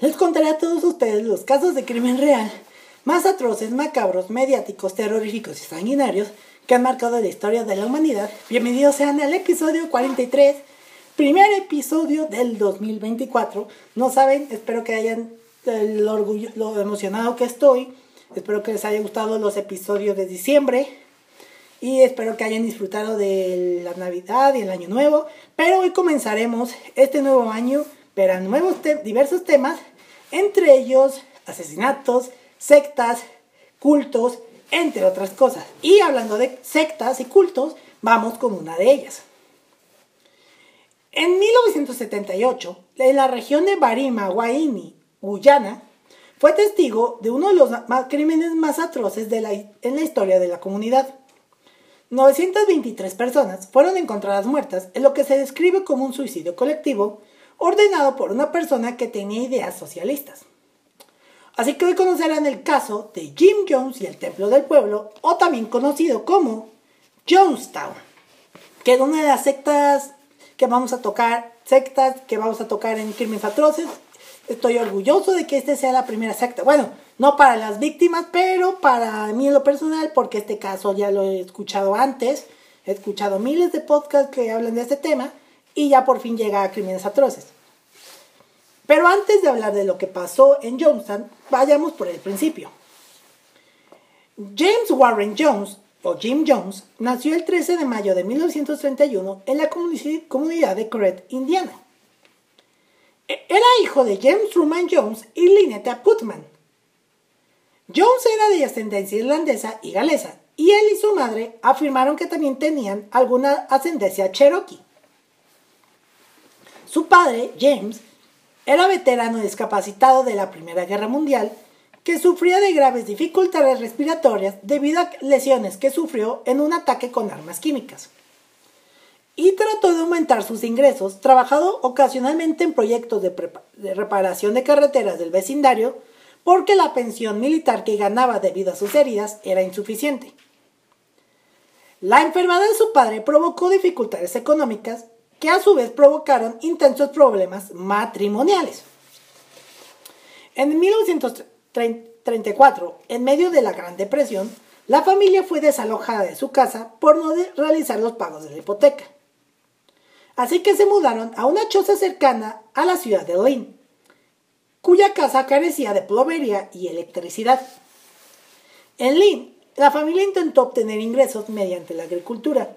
les contaré a todos ustedes los casos de crimen real más atroces, macabros, mediáticos, terroríficos y sanguinarios que han marcado la historia de la humanidad. Bienvenidos sean al episodio 43, primer episodio del 2024. No saben, espero que hayan el orgullo, lo emocionado que estoy. Espero que les haya gustado los episodios de diciembre. Y espero que hayan disfrutado de la Navidad y el Año Nuevo. Pero hoy comenzaremos este nuevo año verán nuevos diversos temas, entre ellos asesinatos, sectas, cultos, entre otras cosas. Y hablando de sectas y cultos, vamos con una de ellas. En 1978, en la región de Barima, Guaini, Guyana, fue testigo de uno de los crímenes más atroces de la, en la historia de la comunidad. 923 personas fueron encontradas muertas en lo que se describe como un suicidio colectivo ordenado por una persona que tenía ideas socialistas. Así que hoy conocerán el caso de Jim Jones y el Templo del Pueblo, o también conocido como Jonestown, que es una de las sectas que vamos a tocar, sectas que vamos a tocar en Crímenes Atroces. Estoy orgulloso de que este sea la primera secta. Bueno, no para las víctimas, pero para mí en lo personal, porque este caso ya lo he escuchado antes. He escuchado miles de podcasts que hablan de este tema y ya por fin llega a crímenes atroces. Pero antes de hablar de lo que pasó en Jonestown, vayamos por el principio. James Warren Jones, o Jim Jones, nació el 13 de mayo de 1931 en la comunidad de Corret, Indiana. E-, era hijo de James Truman Jones y Lynetta Putman. Jones era de ascendencia irlandesa y galesa, y él y su madre afirmaron que también tenían alguna ascendencia cherokee. Su padre, James, era veterano discapacitado de la Primera Guerra Mundial que sufría de graves dificultades respiratorias debido a lesiones que sufrió en un ataque con armas químicas. Y trató de aumentar sus ingresos, trabajando ocasionalmente en proyectos de, de reparación de carreteras del vecindario, porque la pensión militar que ganaba debido a sus heridas era insuficiente. La enfermedad de su padre provocó dificultades económicas que a su vez provocaron intensos problemas matrimoniales. En 1934, en medio de la Gran Depresión, la familia fue desalojada de su casa por no realizar los pagos de la hipoteca. Así que se mudaron a una choza cercana a la ciudad de Lynn, cuya casa carecía de plomería y electricidad. En Lynn, la familia intentó obtener ingresos mediante la agricultura,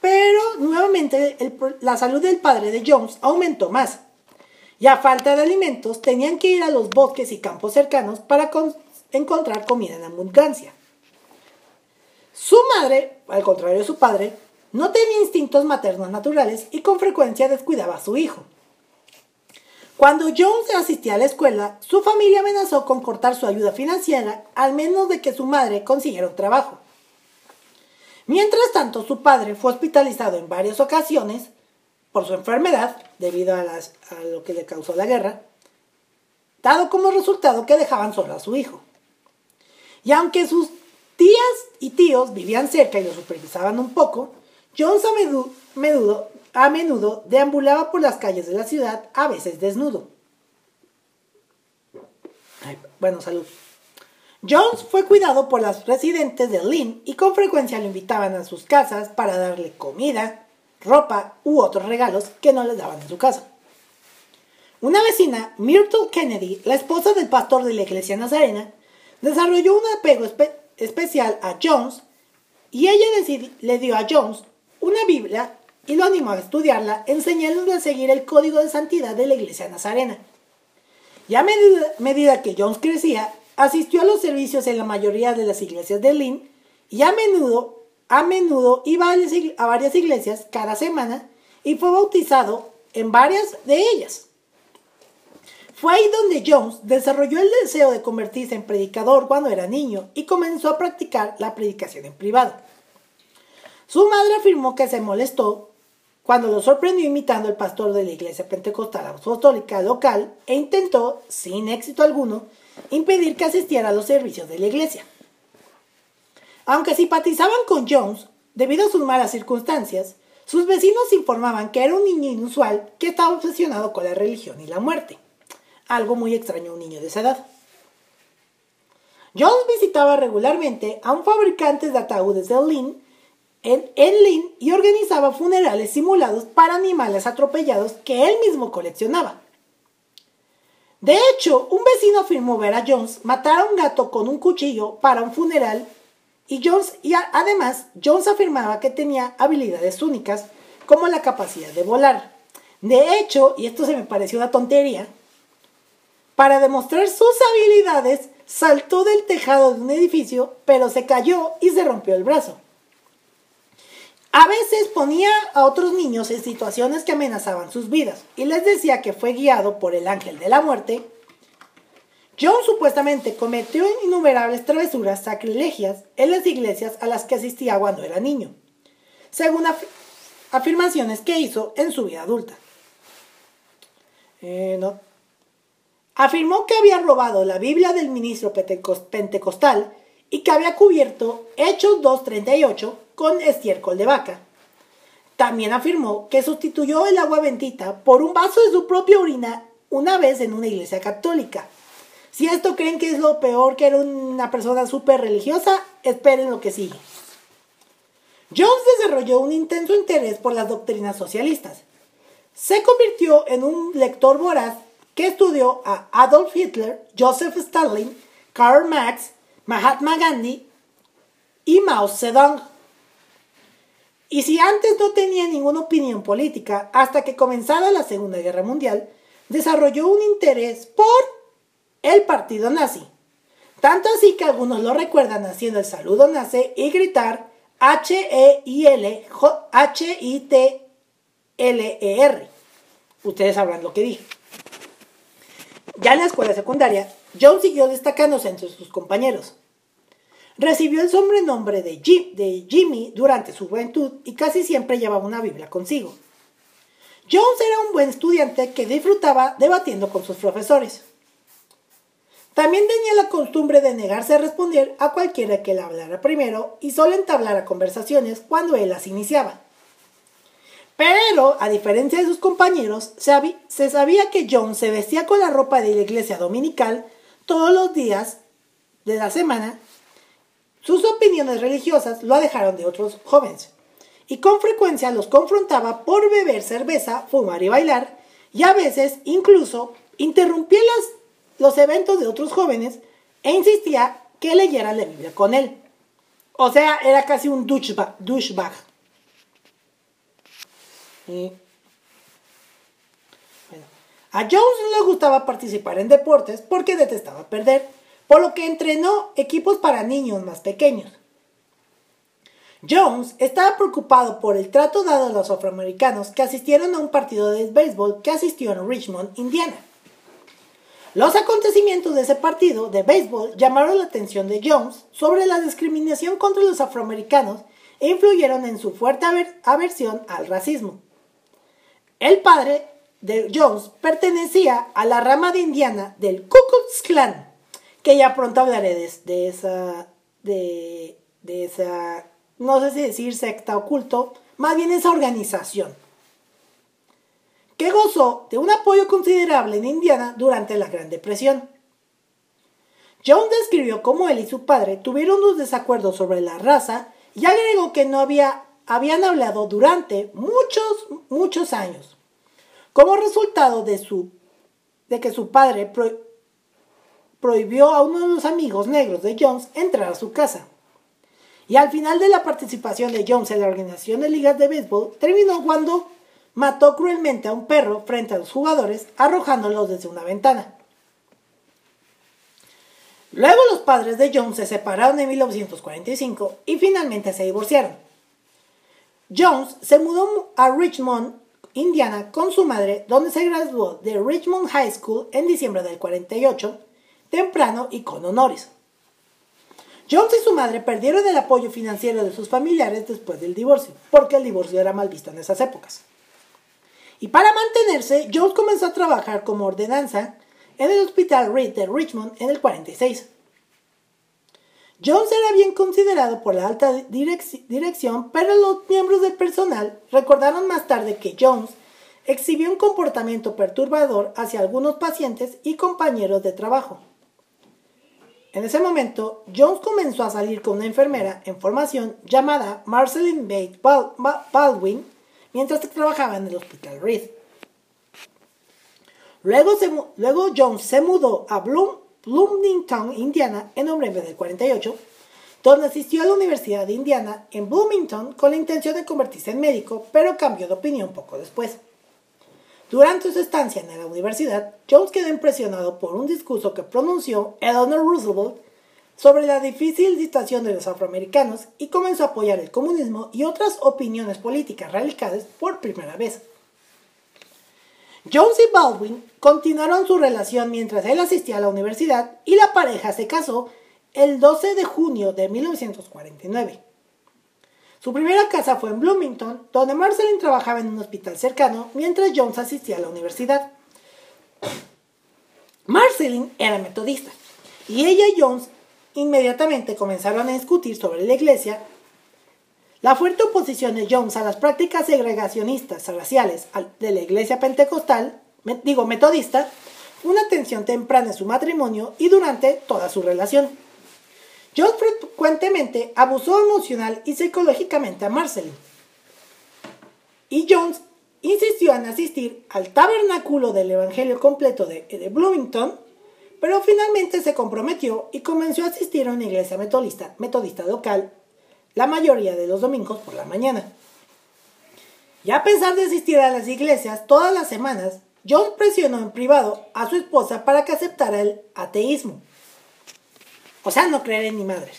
pero nuevamente la salud del padre de Jones aumentó más. Y a falta de alimentos tenían que ir a los bosques y campos cercanos para encontrar comida en abundancia. Su madre, al contrario de su padre, no tenía instintos maternos naturales y con frecuencia descuidaba a su hijo. Cuando Jones asistía a la escuela, su familia amenazó con cortar su ayuda financiera al menos de que su madre consiguiera un trabajo. Mientras tanto, su padre fue hospitalizado en varias ocasiones por su enfermedad, debido a, lo que le causó la guerra, dado como resultado que dejaban solo a su hijo. Y aunque sus tías y tíos vivían cerca y lo supervisaban un poco, Jones a menudo, a menudo deambulaba por las calles de la ciudad, a veces desnudo. bueno, salud. Jones fue cuidado por las residentes de Lynn y con frecuencia lo invitaban a sus casas para darle comida, ropa u otros regalos que no les daban en su casa. Una vecina, Myrtle Kennedy, la esposa del pastor de la iglesia nazarena, desarrolló un apego especial a Jones y ella le dio a Jones una Biblia y lo animó a estudiarla, enseñándole a seguir el código de santidad de la iglesia nazarena. Y a medida que Jones crecía, Asistió a los en la mayoría de las iglesias de Lynn y a menudo, a menudo iba a varias iglesias cada semana y fue bautizado en varias de ellas. Fue ahí donde Jones desarrolló el deseo de convertirse en predicador cuando era niño y comenzó a practicar la predicación en privado. Su madre afirmó que se molestó cuando lo sorprendió imitando al pastor de la iglesia pentecostal apostólica local e intentó, sin éxito alguno, impedir que asistiera a los servicios de la iglesia. Aunque simpatizaban con Jones, debido a sus malas circunstancias, sus vecinos informaban que era un niño inusual que estaba obsesionado con la religión y la muerte. Algo muy extraño a un niño de esa edad. Jones visitaba regularmente a un fabricante de ataúdes de Lynn en, en Lynn y organizaba funerales simulados para animales atropellados que él mismo coleccionaba. De hecho, un vecino afirmó ver a Jones matar a un gato con un cuchillo para un funeral y Jones, y además, Jones afirmaba que tenía habilidades únicas, como la capacidad de volar. De hecho, y esto se me pareció una tontería, para demostrar sus habilidades, saltó del tejado de un edificio, pero se cayó y se rompió el brazo. A veces ponía a otros niños en situaciones que amenazaban sus vidas y les decía que fue guiado por el ángel de la muerte John supuestamente cometió innumerables travesuras sacrilegias en las iglesias a las que asistía cuando era niño, según afirmaciones que hizo en su vida adulta. Eh, Afirmó que había robado la Biblia del ministro pentecostal y que había cubierto Hechos 2.38 con estiércol de vaca. También afirmó que sustituyó el agua bendita por un vaso de su propia orina una vez en una iglesia católica si esto creen que es lo peor que era una persona súper religiosa, esperen lo que sigue. Jones desarrolló un intenso interés por las doctrinas socialistas. Se convirtió en un lector voraz que estudió a Adolf Hitler, Joseph Stalin, Karl Marx, Mahatma Gandhi y Mao Zedong. Y si antes no tenía ninguna opinión política hasta que comenzara la Segunda Guerra Mundial, desarrolló un interés por el partido nazi. Tanto así que algunos lo recuerdan haciendo el saludo nazi y gritar H-E-I-L-H-I-T-L-E-R. Ustedes sabrán lo que dije. Ya en la escuela secundaria, John siguió destacándose entre sus compañeros. Recibió el sobrenombre de, de Jimmy durante su juventud y casi siempre llevaba una Biblia consigo. Jones era un buen estudiante que disfrutaba debatiendo con sus profesores. También tenía la costumbre de negarse a responder a cualquiera que le hablara primero y solo entablara conversaciones cuando él las iniciaba. Pero, a diferencia de sus compañeros, se sabía que John se vestía con la ropa de la iglesia dominical todos los días de la semana. Sus opiniones religiosas lo dejaron de otros jóvenes y con frecuencia los confrontaba por beber cerveza, fumar y bailar y a veces incluso interrumpía los eventos de otros jóvenes e insistía que leyeran la Biblia con él. O sea, era casi un douchebag. A Jones no le gustaba participar en deportes porque detestaba perder, por lo que entrenó equipos para niños más pequeños. Jones estaba preocupado por el trato dado a los afroamericanos que asistieron a un partido de béisbol que asistió en Richmond, Indiana. Los acontecimientos de ese partido de béisbol llamaron la atención de Jones sobre la discriminación contra los afroamericanos e influyeron en su fuerte aversión al racismo. El padre de Jones pertenecía a la rama de Indiana del Ku Klux Klan, que ya pronto hablaré de, esa, de, esa, no sé si decir secta oculto, más bien esa organización que gozó de un apoyo considerable en Indiana durante la Gran Depresión. John describió cómo él y su padre tuvieron unos desacuerdos sobre la raza y agregó que no había, habían hablado durante muchos, muchos años. Como resultado de, su, de que su padre prohibió a uno de los amigos negros de Jones entrar a su casa. Y al final de la participación de Jones en la organización de ligas de béisbol, terminó cuando mató cruelmente a un perro frente a los jugadores, arrojándolos desde una ventana. Luego los padres de Jones se separaron en 1945 y finalmente se divorciaron. Jones se mudó a Richmond Indiana, con su madre, donde se graduó de Richmond High School en diciembre del 48, temprano y con honores. Jones y su madre perdieron el apoyo financiero de sus familiares después del divorcio, porque el divorcio era mal visto en esas épocas. Y para mantenerse, Jones comenzó a trabajar como ordenanza en el Hospital Reed de Richmond en el 46. Jones era bien considerado por la alta dirección, pero los miembros del personal recordaron más tarde que Jones exhibió un comportamiento perturbador hacia algunos pacientes y compañeros de trabajo. En ese momento, Jones comenzó a salir con una enfermera en formación llamada Marceline Bates Baldwin mientras trabajaba en el Hospital Reed. Luego, luego Jones se mudó a Bloomington, Indiana, en noviembre del 48, donde asistió a la Universidad de Indiana en Bloomington con la intención de convertirse en médico, pero cambió de opinión poco después. Durante su estancia en la universidad, Jones quedó impresionado por un discurso que pronunció Eleanor Roosevelt sobre la difícil situación de los afroamericanos y comenzó a apoyar el comunismo y otras opiniones políticas radicales por primera vez. Jones y Baldwin continuaron su relación mientras él asistía a la universidad y la pareja se casó el 12 de junio de 1949. Su primera casa fue en Bloomington, donde Marceline trabajaba en un hospital cercano mientras Jones asistía a la universidad. Marceline era metodista y ella y Jones inmediatamente comenzaron a discutir sobre la iglesia. La fuerte oposición de Jones a las prácticas segregacionistas raciales de la iglesia pentecostal, digo metodista, una tensión temprana en su matrimonio y durante toda su relación. Jones frecuentemente abusó emocional y psicológicamente a Marceline. Y Jones insistió en asistir al tabernáculo del Evangelio completo de, Bloomington, pero finalmente se comprometió y comenzó a asistir a una iglesia metodista, metodista local la mayoría de los domingos por la mañana. Y a pesar de asistir a las iglesias todas las semanas, Jones presionó en privado a su esposa para que aceptara el ateísmo. O sea, no creer en ni madre.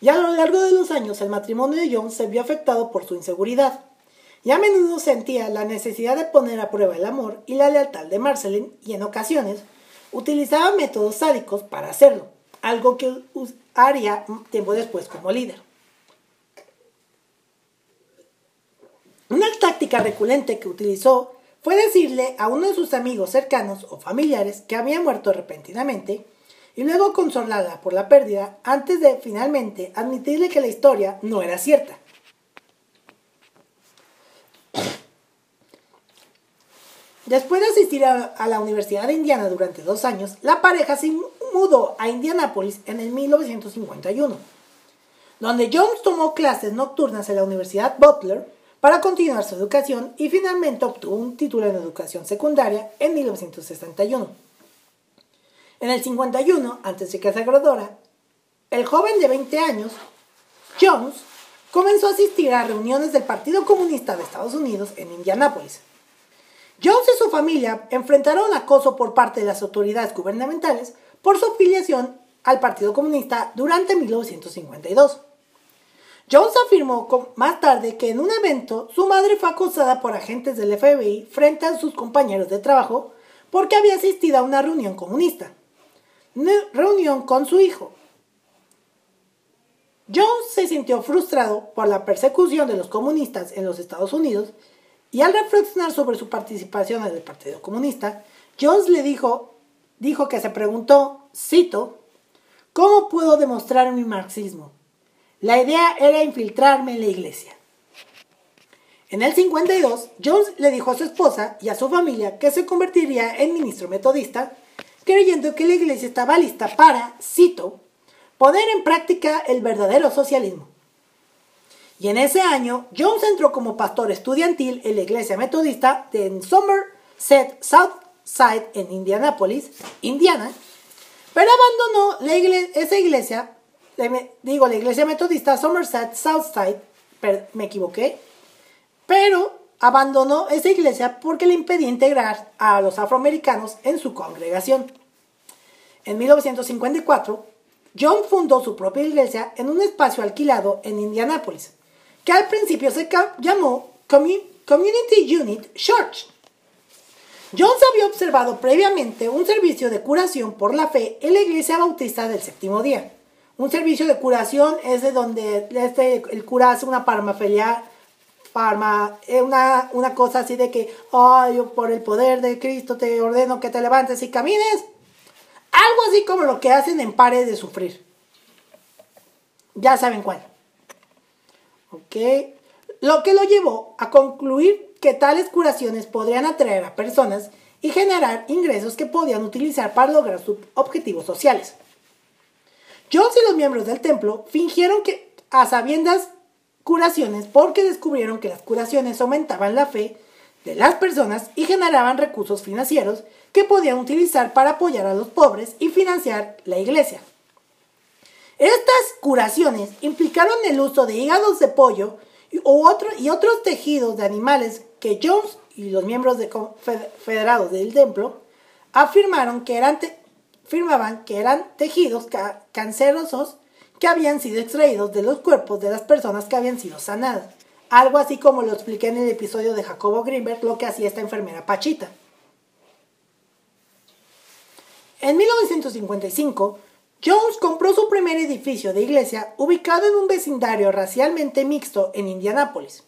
Y a lo largo de los años, el matrimonio de Jones se vio afectado por su inseguridad. Y a menudo sentía la necesidad de poner a prueba el amor y la lealtad de Marceline y en ocasiones utilizaba métodos sádicos para hacerlo, algo que haría tiempo después como líder. Una táctica recurrente que utilizó fue decirle a uno de sus amigos cercanos o familiares que había muerto repentinamente y luego consolarla por la pérdida antes de finalmente admitirle que la historia no era cierta. Después de asistir a, la Universidad de Indiana durante dos años, la pareja se mudó a Indianápolis en el 1951, donde Jones tomó clases nocturnas en la Universidad Butler para continuar su educación y finalmente obtuvo un título en educación secundaria en 1961. En el 51, antes de que se graduara, el joven de 20 años, Jones, comenzó a asistir a reuniones del Partido Comunista de Estados Unidos en Indianápolis. Jones y su familia enfrentaron acoso por parte de las autoridades gubernamentales por su afiliación al Partido Comunista durante 1952. Jones afirmó más tarde que en un evento su madre fue acosada por agentes del FBI frente a sus compañeros de trabajo porque había asistido a una reunión comunista reunión con su hijo. Jones se sintió frustrado por la persecución de los comunistas en los Estados Unidos y al reflexionar sobre su participación en el Partido Comunista, Jones le dijo, dijo que se preguntó, cito, ¿cómo puedo demostrar mi marxismo? La idea era infiltrarme en la iglesia. En el 52, Jones le dijo a su esposa y a su familia que se convertiría en ministro metodista creyendo que la iglesia estaba lista para, cito, poner en práctica el verdadero socialismo. Y en ese año, Jones entró como pastor estudiantil en la iglesia metodista de Somerset Southside en Indianapolis, Indiana, pero abandonó esa iglesia, digo la iglesia metodista Somerset Southside, me equivoqué, pero abandonó esa iglesia porque le impedía integrar a los afroamericanos en su congregación. En 1954, John fundó su propia iglesia en un espacio alquilado en Indianápolis, que al principio se llamó Community Unit Church. Jones había observado previamente un servicio de curación por la fe en la iglesia bautista del séptimo día. Un servicio de curación es de donde este, el cura hace una parmaferia, parma, eh, una, una cosa así de que, ay, yo por el poder de Cristo te ordeno que te levantes y camines. Algo así como lo que hacen en pares de sufrir. Ya saben cuál. Ok. Lo que lo llevó a concluir que tales curaciones podrían atraer a personas y generar ingresos que podían utilizar para lograr sus objetivos sociales. Jones y los miembros del templo fingieron que a sabiendas curaciones porque descubrieron que las curaciones aumentaban la fe de las personas y generaban recursos financieros que podían utilizar para apoyar a los pobres y financiar la iglesia. Estas curaciones implicaron el uso de hígados de pollo y, y otros tejidos de animales que Jones y los miembros de federados del templo afirmaron que eran firmaban que eran tejidos cancerosos que habían sido extraídos de los cuerpos de las personas que habían sido sanadas. Algo así como lo expliqué en el episodio de Jacobo Greenberg, lo que hacía esta enfermera Pachita. En 1955, Jones compró su primer edificio de iglesia ubicado en un vecindario racialmente mixto en Indianápolis.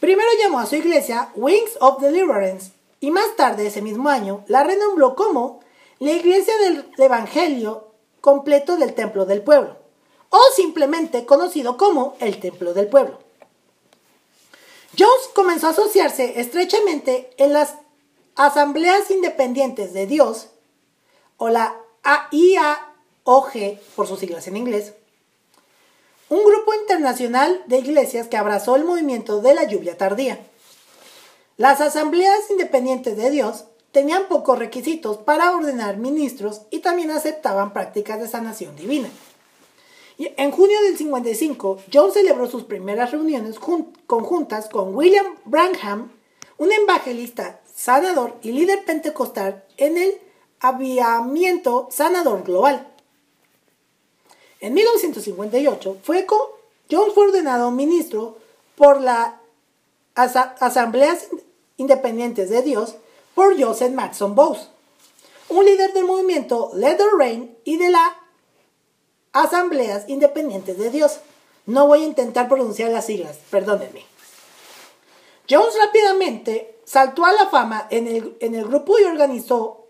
Primero llamó a su iglesia Wings of Deliverance y más tarde ese mismo año la renombró como la iglesia del Evangelio completo del Templo del Pueblo, o simplemente conocido como el Templo del Pueblo. Jones comenzó a asociarse estrechamente en las Asambleas Independientes de Dios, o la AIAOG por sus siglas en inglés, un grupo internacional de iglesias que abrazó el movimiento de la lluvia tardía. Las asambleas independientes de Dios tenían pocos requisitos para ordenar ministros y también aceptaban prácticas de sanación divina. en junio del 55, John celebró sus primeras reuniones conjuntas con William Branham, un evangelista sanador y líder pentecostal en el aviamiento sanador global. En 1958 fue John fue ordenado ministro por las Asambleas Independientes de Dios por Joseph Matson Bowes, un líder del movimiento Let the Rain y de las Asambleas Independientes de Dios. No voy a intentar pronunciar las siglas, perdónenme. Jones rápidamente saltó a la fama en el, en el grupo y organizó,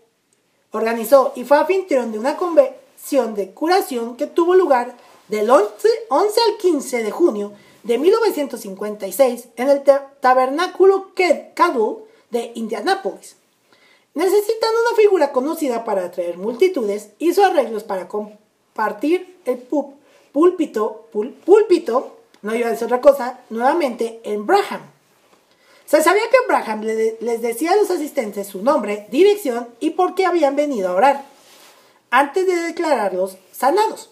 organizó y fue anfitrión de una convención de curación que tuvo lugar del 11, al 15 de junio de 1956 en el Tabernáculo Caddo de Indianápolis. Necesitando una figura conocida para atraer multitudes, hizo arreglos para compartir el púlpito, púlpito, no iba a decir otra cosa, nuevamente en Braham. Se sabía que Braham les decía a los asistentes su nombre, dirección y por qué habían venido a orar antes de declararlos sanados.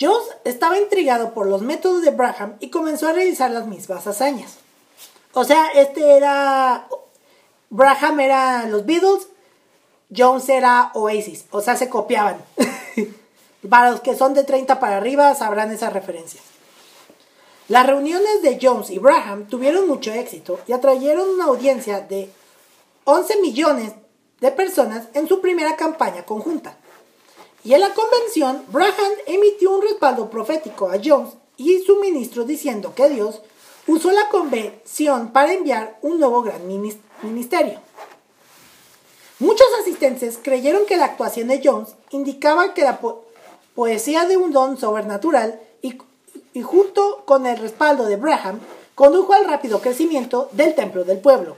Jones estaba intrigado por los métodos de Braham y comenzó a realizar las mismas hazañas. O sea, este era. Braham era los Beatles, Jones era Oasis. O sea, se copiaban. para los que son de 30 para arriba sabrán esa referencia. Las reuniones de Jones y Braham tuvieron mucho éxito y atrayeron una audiencia de 11 millones de personas en su primera campaña conjunta. Y en la convención, Braham emitió un respaldo profético a Jones y su ministro diciendo que Dios usó la convención para enviar un nuevo gran ministerio. Muchos asistentes creyeron que la actuación de Jones indicaba que la poesía de un don sobrenatural y, junto con el respaldo de Braham condujo al rápido crecimiento del templo del pueblo.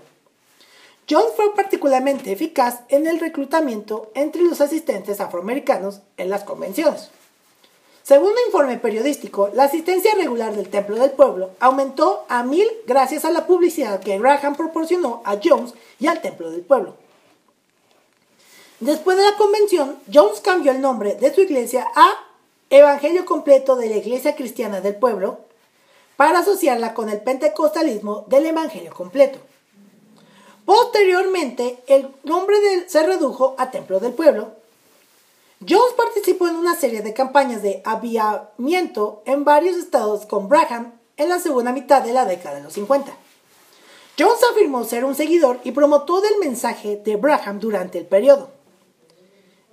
Jones fue particularmente eficaz en el reclutamiento entre los asistentes afroamericanos en las convenciones. Según un informe periodístico, la asistencia regular del Templo del Pueblo aumentó a mil gracias a la publicidad que Graham proporcionó a Jones y al Templo del Pueblo. Después de la convención, Jones cambió el nombre de su iglesia a Evangelio Completo de la Iglesia Cristiana del Pueblo para asociarla con el pentecostalismo del Evangelio Completo. Posteriormente, el nombre se redujo a Templo del Pueblo. Jones participó en una serie de campañas de aviamiento en varios estados con Braham en la segunda mitad de la década de los 50. Jones afirmó ser un seguidor y promotor del mensaje de Braham durante el periodo.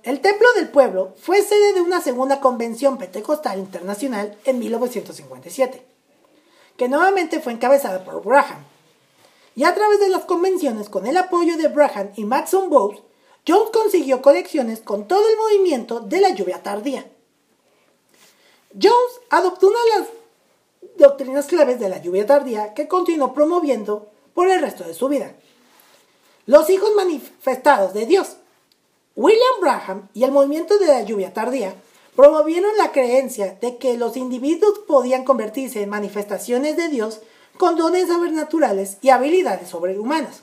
El Templo del Pueblo fue sede de una segunda convención pentecostal internacional en 1957, que nuevamente fue encabezada por Braham. Y a través de las convenciones con el apoyo de Braham y Maxon Bowes, Jones consiguió conexiones con todo el movimiento de la lluvia tardía. Jones adoptó una de las doctrinas claves de la lluvia tardía que continuó promoviendo por el resto de su vida. Los hijos manifestados de Dios. William Braham y el movimiento de la lluvia tardía promovieron la creencia de que los individuos podían convertirse en manifestaciones de Dios con dones sobrenaturales y habilidades sobrehumanas.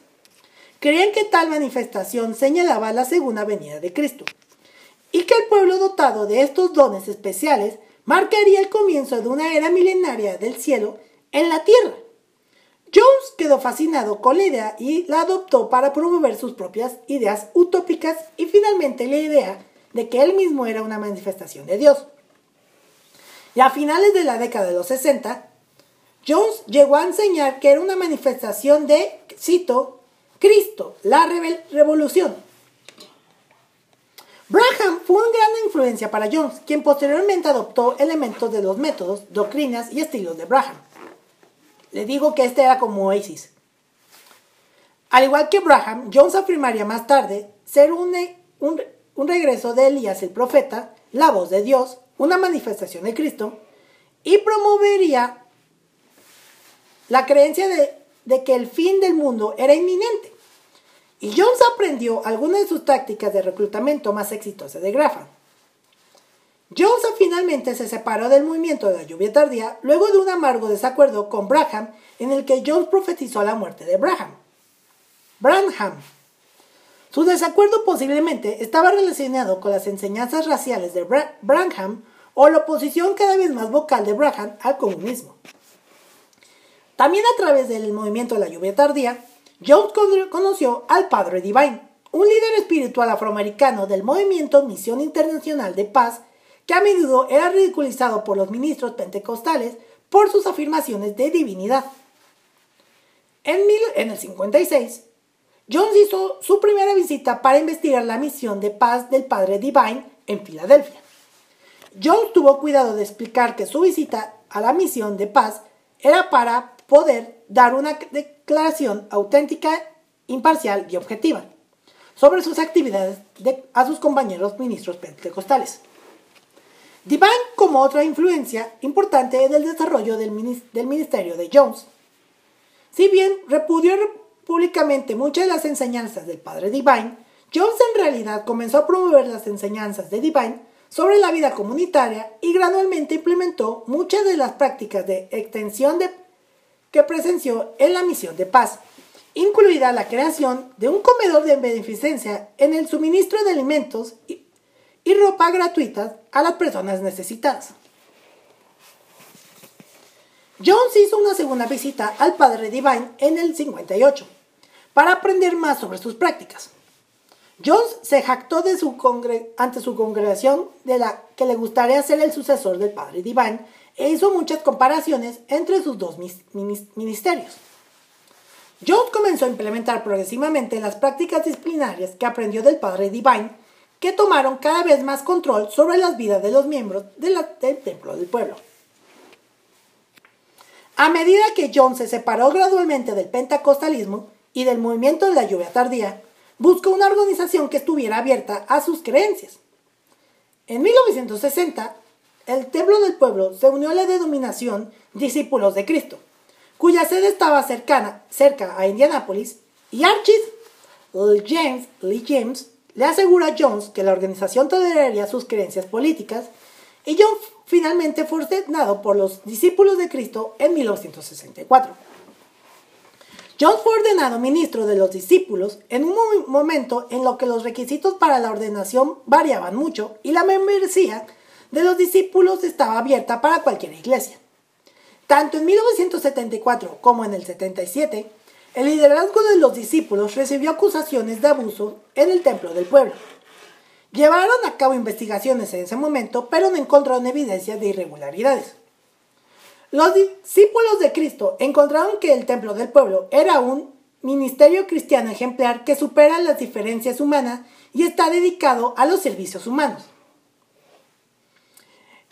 Creían que tal manifestación señalaba la segunda venida de Cristo y que el pueblo dotado de estos dones especiales marcaría el comienzo de una era milenaria del cielo en la tierra. Jones quedó fascinado con la idea y la adoptó para promover sus propias ideas utópicas y finalmente la idea de que él mismo era una manifestación de Dios. Y a finales de la década de los 60, Jones llegó a enseñar que era una manifestación de, cito, Cristo, la revolución. Braham fue una gran influencia para Jones, quien posteriormente adoptó elementos de los métodos, doctrinas y estilos de Braham. Le digo que este era como Oasis. Al igual que Braham, Jones afirmaría más tarde ser un, un, regreso de Elías el profeta, la voz de Dios, una manifestación de Cristo, y promovería la creencia de, de, que el fin del mundo era inminente. Y Jones aprendió algunas de sus tácticas de reclutamiento más exitosas de Graham. Jones finalmente se separó del movimiento de la lluvia tardía luego de un amargo desacuerdo con Braham en el que Jones profetizó la muerte de Braham. Branham. Su desacuerdo posiblemente estaba relacionado con las enseñanzas raciales de Branham o la oposición cada vez más vocal de Braham al comunismo. También a través del movimiento de la lluvia tardía, Jones conoció al Padre Divine, un líder espiritual afroamericano del movimiento Misión Internacional de Paz que a menudo era ridiculizado por los ministros pentecostales por sus afirmaciones de divinidad. En, el 56, Jones hizo su primera visita para investigar la misión de paz del Padre Divine en Filadelfia. Jones tuvo cuidado de explicar que su visita a la misión de paz era para poder dar una declaración auténtica, imparcial y objetiva sobre sus actividades a sus compañeros ministros pentecostales. Divine como otra influencia importante en el desarrollo del, ministerio de Jones. Si bien repudió públicamente muchas de las enseñanzas del padre Divine, Jones en realidad comenzó a promover las enseñanzas de Divine sobre la vida comunitaria y gradualmente implementó muchas de las prácticas de extensión que presenció en la misión de paz, incluida la creación de un comedor de beneficencia en el suministro de alimentos y y ropa gratuita a las personas necesitadas. Jones hizo una segunda visita al Padre Divine en el 58 para aprender más sobre sus prácticas. Jones se jactó de su ante su congregación de la que le gustaría ser el sucesor del Padre Divine e hizo muchas comparaciones entre sus dos ministerios. Jones comenzó a implementar progresivamente las prácticas disciplinarias que aprendió del Padre Divine que tomaron cada vez más control sobre las vidas de los miembros del templo del pueblo. A medida que John se separó gradualmente del pentecostalismo y del movimiento de la lluvia tardía, buscó una organización que estuviera abierta a sus creencias. En 1960, el templo del pueblo se unió a la denominación Discípulos de Cristo, cuya sede estaba cercana, cerca a Indianápolis, y Archie James Lee James le asegura a Jones que la organización toleraría sus creencias políticas y John finalmente fue ordenado por los discípulos de Cristo en 1964. John fue ordenado ministro de los discípulos en un momento en lo que los requisitos para la ordenación variaban mucho y la membresía de los discípulos estaba abierta para cualquier iglesia. Tanto en 1974 como en el 77, el liderazgo de los discípulos recibió acusaciones de abuso en el templo del pueblo. Llevaron a cabo investigaciones en ese momento, pero no encontraron evidencia de irregularidades. Los discípulos de Cristo encontraron que el templo del pueblo era un ministerio cristiano ejemplar que supera las diferencias humanas y está dedicado a los servicios humanos.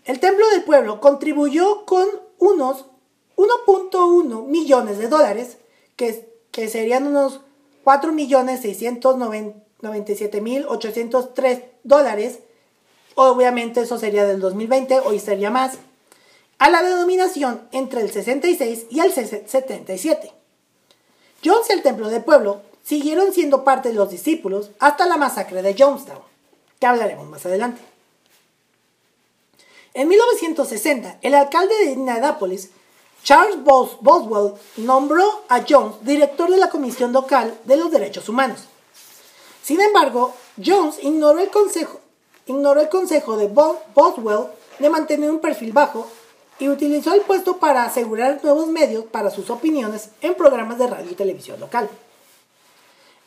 El templo del pueblo contribuyó con unos 1.1 millones de dólares, que, que serían unos 4.697.803 dólares. Obviamente eso sería del 2020, hoy sería más. A la denominación entre el 66 y el 77. Jones y el templo del pueblo siguieron siendo parte de los discípulos hasta la masacre de Jonestown, que hablaremos más adelante. En 1960, el alcalde de Indianapolis Charles Boswell nombró a Jones director de la Comisión Local de los Derechos Humanos. Sin embargo, Jones ignoró el consejo, de Boswell de mantener un perfil bajo y utilizó el puesto para asegurar nuevos medios para sus opiniones en programas de radio y televisión local.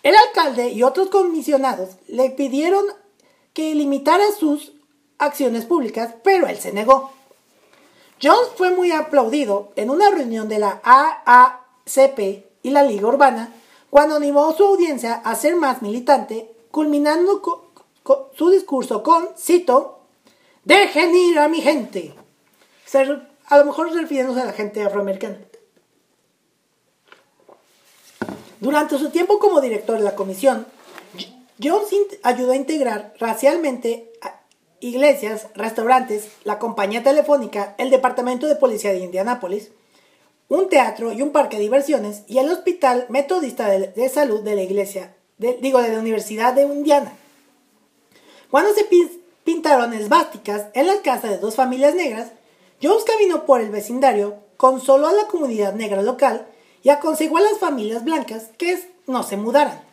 El alcalde y otros comisionados le pidieron que limitara sus acciones públicas, pero él se negó. Jones fue muy aplaudido en una reunión de la AACP y la Liga Urbana cuando animó a su audiencia a ser más militante, culminando su discurso con, cito, dejen ir a mi gente. a lo mejor refiriéndose a la gente afroamericana. Durante su tiempo como director de la comisión, Jones ayudó a integrar racialmente iglesias, restaurantes, la compañía telefónica, el departamento de policía de Indianápolis, un teatro y un parque de diversiones y el hospital metodista de, salud de la iglesia, digo, de la Universidad de Indiana. Cuando se pintaron esvásticas en la casa de dos familias negras, Jones caminó por el vecindario, consoló a la comunidad negra local y aconsejó a las familias blancas que no se mudaran.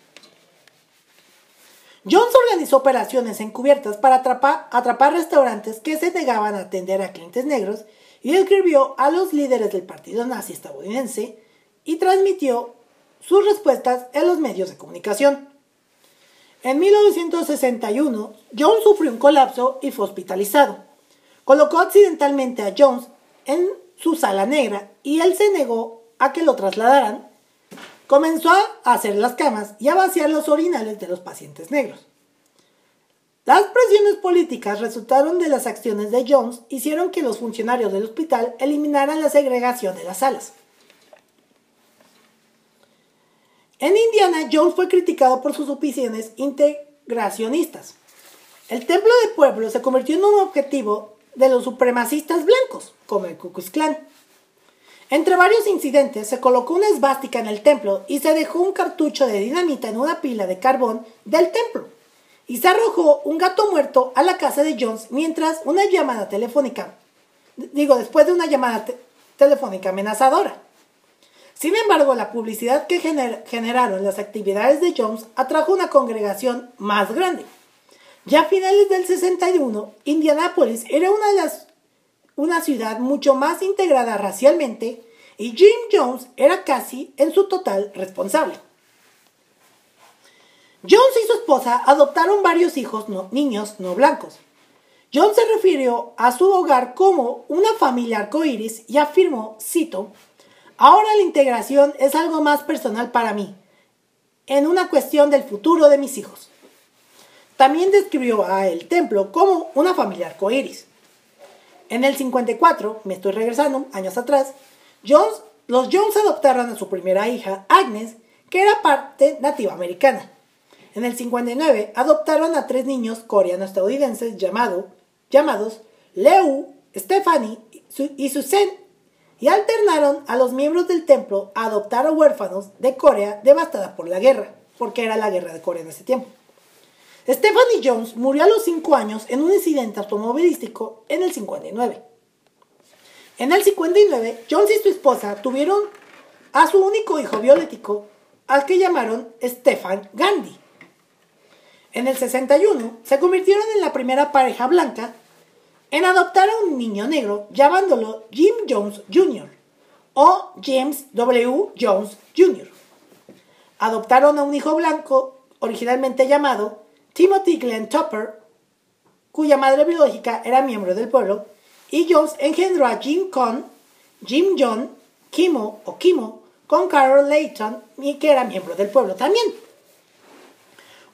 Jones organizó operaciones encubiertas para atrapar, restaurantes que se negaban a atender a clientes negros y escribió a los líderes del partido nazi estadounidense y transmitió sus respuestas en los medios de comunicación. En 1961, Jones sufrió un colapso y fue hospitalizado. Colocó accidentalmente a Jones en su sala negra y él se negó a que lo trasladaran comenzó a hacer las camas y a vaciar los orinales de los pacientes negros. Las presiones políticas resultaron de las acciones de Jones hicieron que los funcionarios del hospital eliminaran la segregación de las salas. En Indiana, Jones fue criticado por sus opiniones integracionistas. El templo de pueblo se convirtió en un objetivo de los supremacistas blancos, como el Ku Klux Klan. Entre varios incidentes, se colocó una esvástica en el templo y se dejó un cartucho de dinamita en una pila de carbón del templo. Y se arrojó un gato muerto a la casa de Jones mientras una llamada telefónica, digo, después de una llamada telefónica amenazadora. Sin embargo, la publicidad que generaron las actividades de Jones atrajo una congregación más grande. Ya a finales del 61, Indianápolis era una de las una ciudad mucho más integrada racialmente y Jim Jones era casi en su total responsable. Jones y su esposa adoptaron varios hijos niños no blancos. Jones se refirió a su hogar como una familia arcoíris y afirmó, cito, Ahora la integración es algo más personal para mí, en una cuestión del futuro de mis hijos. También describió a el templo como una familia arcoíris. En el 54, me estoy regresando años atrás, Jones, los Jones adoptaron a su primera hija, Agnes, que era parte nativa americana. En el 59 adoptaron a tres niños coreano-estadounidenses llamado, llamados Leu, Stephanie y Susan y alternaron a los miembros del templo a adoptar a huérfanos de Corea devastada por la guerra, porque era la guerra de Corea en ese tiempo. Stephanie Jones murió a los 5 años en un incidente automovilístico en el 59. En el 59, Jones y su esposa tuvieron a su único hijo biológico, al que llamaron Stephan Gandhi. En el 61, se convirtieron en la primera pareja blanca en adoptar a un niño negro llamándolo Jim Jones Jr. o James W. Jones Jr. Adoptaron a un hijo blanco originalmente llamado Timothy Glenn Topper, cuya madre biológica era miembro del pueblo, y Jones engendró a Jim Cohn Jim John, Kimo o Kimo, con Carol Layton, que era miembro del pueblo también.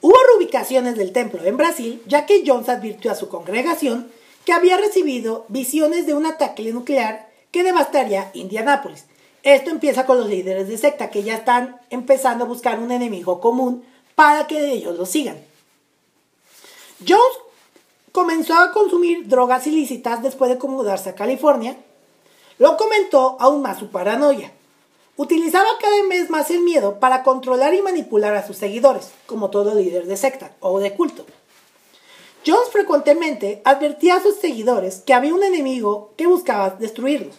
Hubo reubicaciones del templo en Brasil, ya que Jones advirtió a su congregación que había recibido visiones de un ataque nuclear que devastaría Indianápolis. Esto empieza con los líderes de secta que ya están empezando a buscar un enemigo común para que ellos lo sigan. Jones comenzó a consumir drogas ilícitas después de mudarse a California. Lo comentó aún más su paranoia. Utilizaba cada vez más el miedo para controlar y manipular a sus seguidores, como todo líder de secta o de culto. Jones frecuentemente advertía a sus seguidores que había un enemigo que buscaba destruirlos.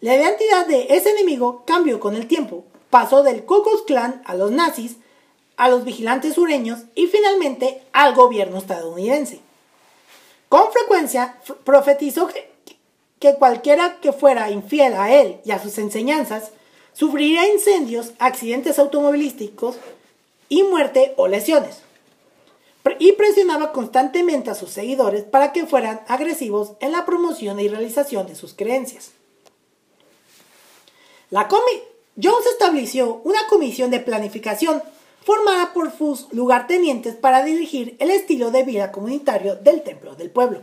La identidad de ese enemigo cambió con el tiempo. Pasó del Ku Klux a los nazis, a los vigilantes sureños y finalmente al gobierno estadounidense. Con frecuencia profetizó que, cualquiera que fuera infiel a él y a sus enseñanzas sufriría incendios, accidentes automovilísticos y muerte o lesiones y presionaba constantemente a sus seguidores para que fueran agresivos en la promoción y realización de sus creencias. La Jones estableció una comisión de planificación formada por sus lugartenientes para dirigir el estilo de vida comunitario del templo del pueblo.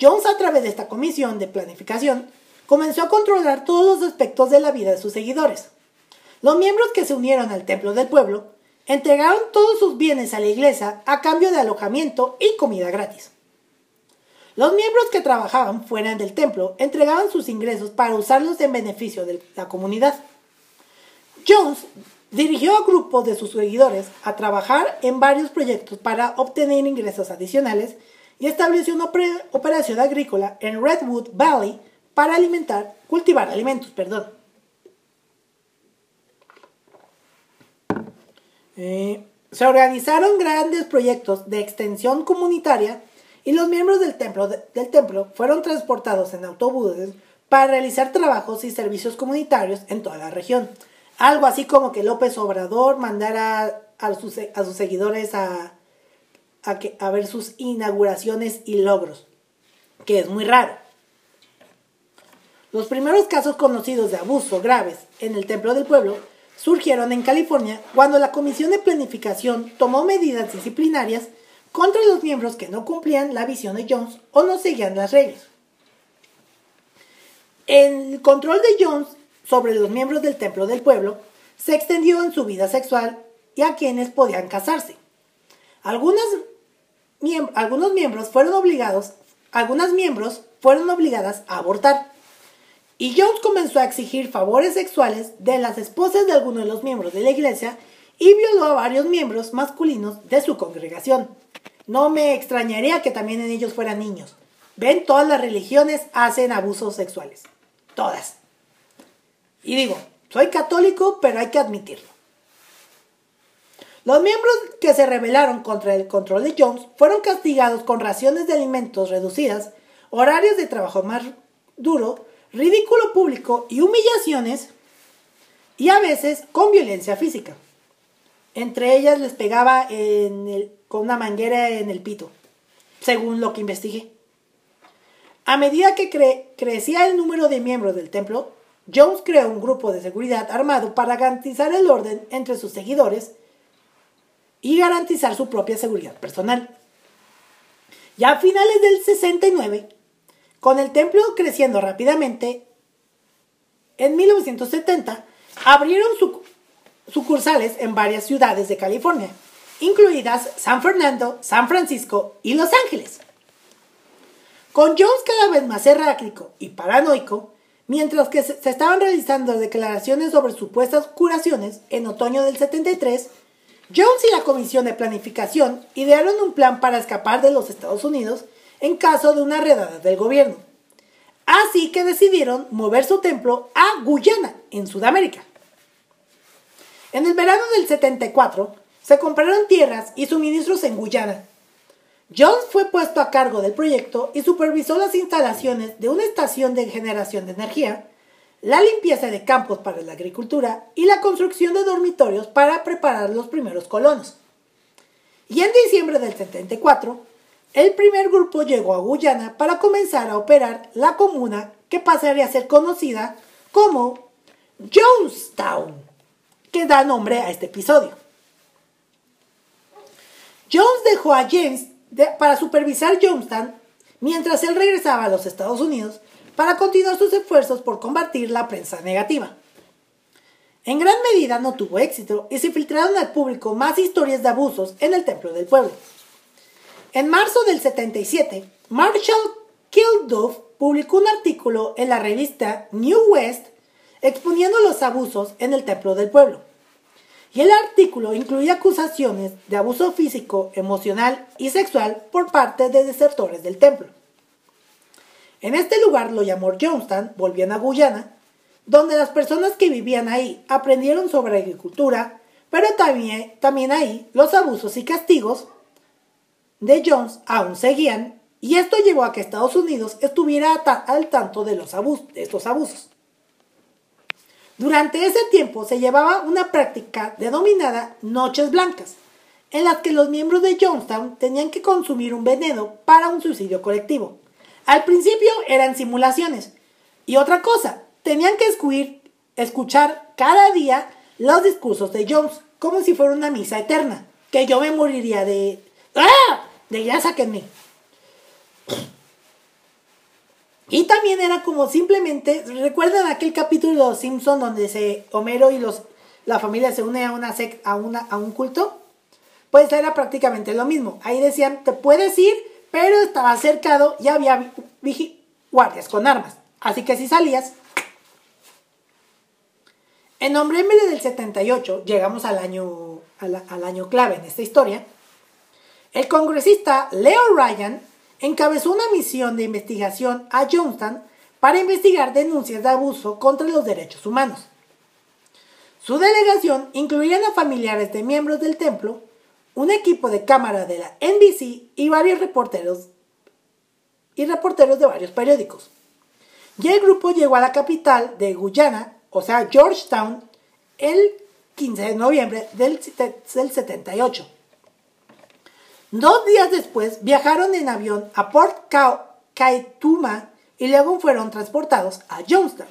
Jones, a través de esta comisión de planificación, comenzó a controlar todos los aspectos de la vida de sus seguidores. Los miembros que se unieron al templo del pueblo Entregaron todos sus bienes a la iglesia a cambio de alojamiento y comida gratis. Los miembros que trabajaban fuera del templo entregaban sus ingresos para usarlos en beneficio de la comunidad. Jones dirigió a grupos de sus seguidores a trabajar en varios proyectos para obtener ingresos adicionales y estableció una operación agrícola en Redwood Valley para alimentar, cultivar alimentos, perdón. Eh, se organizaron grandes proyectos de extensión comunitaria y los miembros del templo, del templo fueron transportados en autobuses para realizar trabajos y servicios comunitarios en toda la región. Algo así como que López Obrador mandara a sus, a sus seguidores a, a, que, a ver sus inauguraciones y logros, que es muy raro. Los primeros casos conocidos de abuso graves en el templo del pueblo surgieron en California cuando la Comisión de Planificación tomó medidas disciplinarias contra los miembros que no cumplían la visión de Jones o no seguían las reglas. El control de Jones sobre los miembros del templo del pueblo se extendió en su vida sexual y a quienes podían casarse. algunos miembros fueron obligados, algunas miembros fueron obligadas a abortar y Jones comenzó a exigir favores sexuales de las esposas de algunos de los miembros de la iglesia y violó a varios miembros masculinos de su congregación. No me extrañaría que también en ellos fueran niños. Ven, todas las religiones hacen abusos sexuales. Todas. Y digo, soy católico, pero hay que admitirlo. Los miembros que se rebelaron contra el control de Jones fueron castigados con raciones de alimentos reducidas, horarios de trabajo más duro, ridículo público y humillaciones, y a veces con violencia física. Entre ellas les pegaba con una manguera en el pito, según lo que investigué. A medida que crecía el número de miembros del templo, Jones creó un grupo de seguridad armado para garantizar el orden entre sus seguidores y garantizar su propia seguridad personal. Ya a finales del 69, con el templo creciendo rápidamente, en 1970 abrieron sucursales en varias ciudades de California, incluidas San Fernando, San Francisco y Los Ángeles. Con Jones cada vez más errático y paranoico, mientras que se estaban realizando declaraciones sobre supuestas curaciones en otoño del 73, Jones y la Comisión de Planificación idearon un plan para escapar de los Estados Unidos en caso de una redada del gobierno. Así que decidieron mover su templo a Guyana, en Sudamérica. En el verano del 74, se compraron tierras y suministros en Guyana. Jones fue puesto a cargo del proyecto y supervisó las instalaciones de una estación de generación de energía, la limpieza de campos para la agricultura y la construcción de dormitorios para preparar los primeros colonos. Y en diciembre del 74, el primer grupo llegó a Guyana para comenzar a operar la comuna que pasaría a ser conocida como Jonestown, que da nombre a este episodio. Jones dejó a James para supervisar Jonestown mientras él regresaba a los Estados Unidos para continuar sus esfuerzos por combatir la prensa negativa. En gran medida no tuvo éxito y se filtraron al público más historias de abusos en el templo del pueblo. En marzo del 77, Marshall Kilduff publicó un artículo en la revista New West exponiendo los abusos en el templo del pueblo. Y el artículo incluía acusaciones de abuso físico, emocional y sexual por parte de desertores del templo. En este lugar lo llamó Jonestown, volviendo a Guyana, donde las personas que vivían ahí aprendieron sobre agricultura, pero también, también ahí los abusos y castigos de Jones aún seguían, y esto llevó a que Estados Unidos estuviera al tanto de, los de estos abusos. Durante ese tiempo se llevaba una práctica denominada noches blancas, en las que los miembros de Jonestown tenían que consumir un veneno para un suicidio colectivo. Al principio eran simulaciones. Y otra cosa, tenían que escuchar cada día los discursos de Jones, como si fuera una misa eterna, que yo me moriría de... ¡Ah! De ya sáquenme. Y también era como simplemente, ¿recuerdan aquel capítulo de Los Simpsons donde se Homero y los la familia se une a una a una a un culto? Pues era prácticamente lo mismo. Ahí decían, "Te puedes ir, pero estaba cercado y había guardias con armas. Así que si salías, en noviembre del 78, llegamos al año, al, año clave en esta historia, el congresista Leo Ryan encabezó una misión de investigación a Jonestown para investigar denuncias de abuso contra los derechos humanos. Su delegación incluía a familiares de miembros del templo, un equipo de cámara de la NBC y varios reporteros y reporteros de varios periódicos. Y el grupo llegó a la capital de Guyana o sea, Georgetown, el 15 de noviembre del, 78. Dos días después viajaron en avión a Port Kaituma y luego fueron transportados a Jonestown.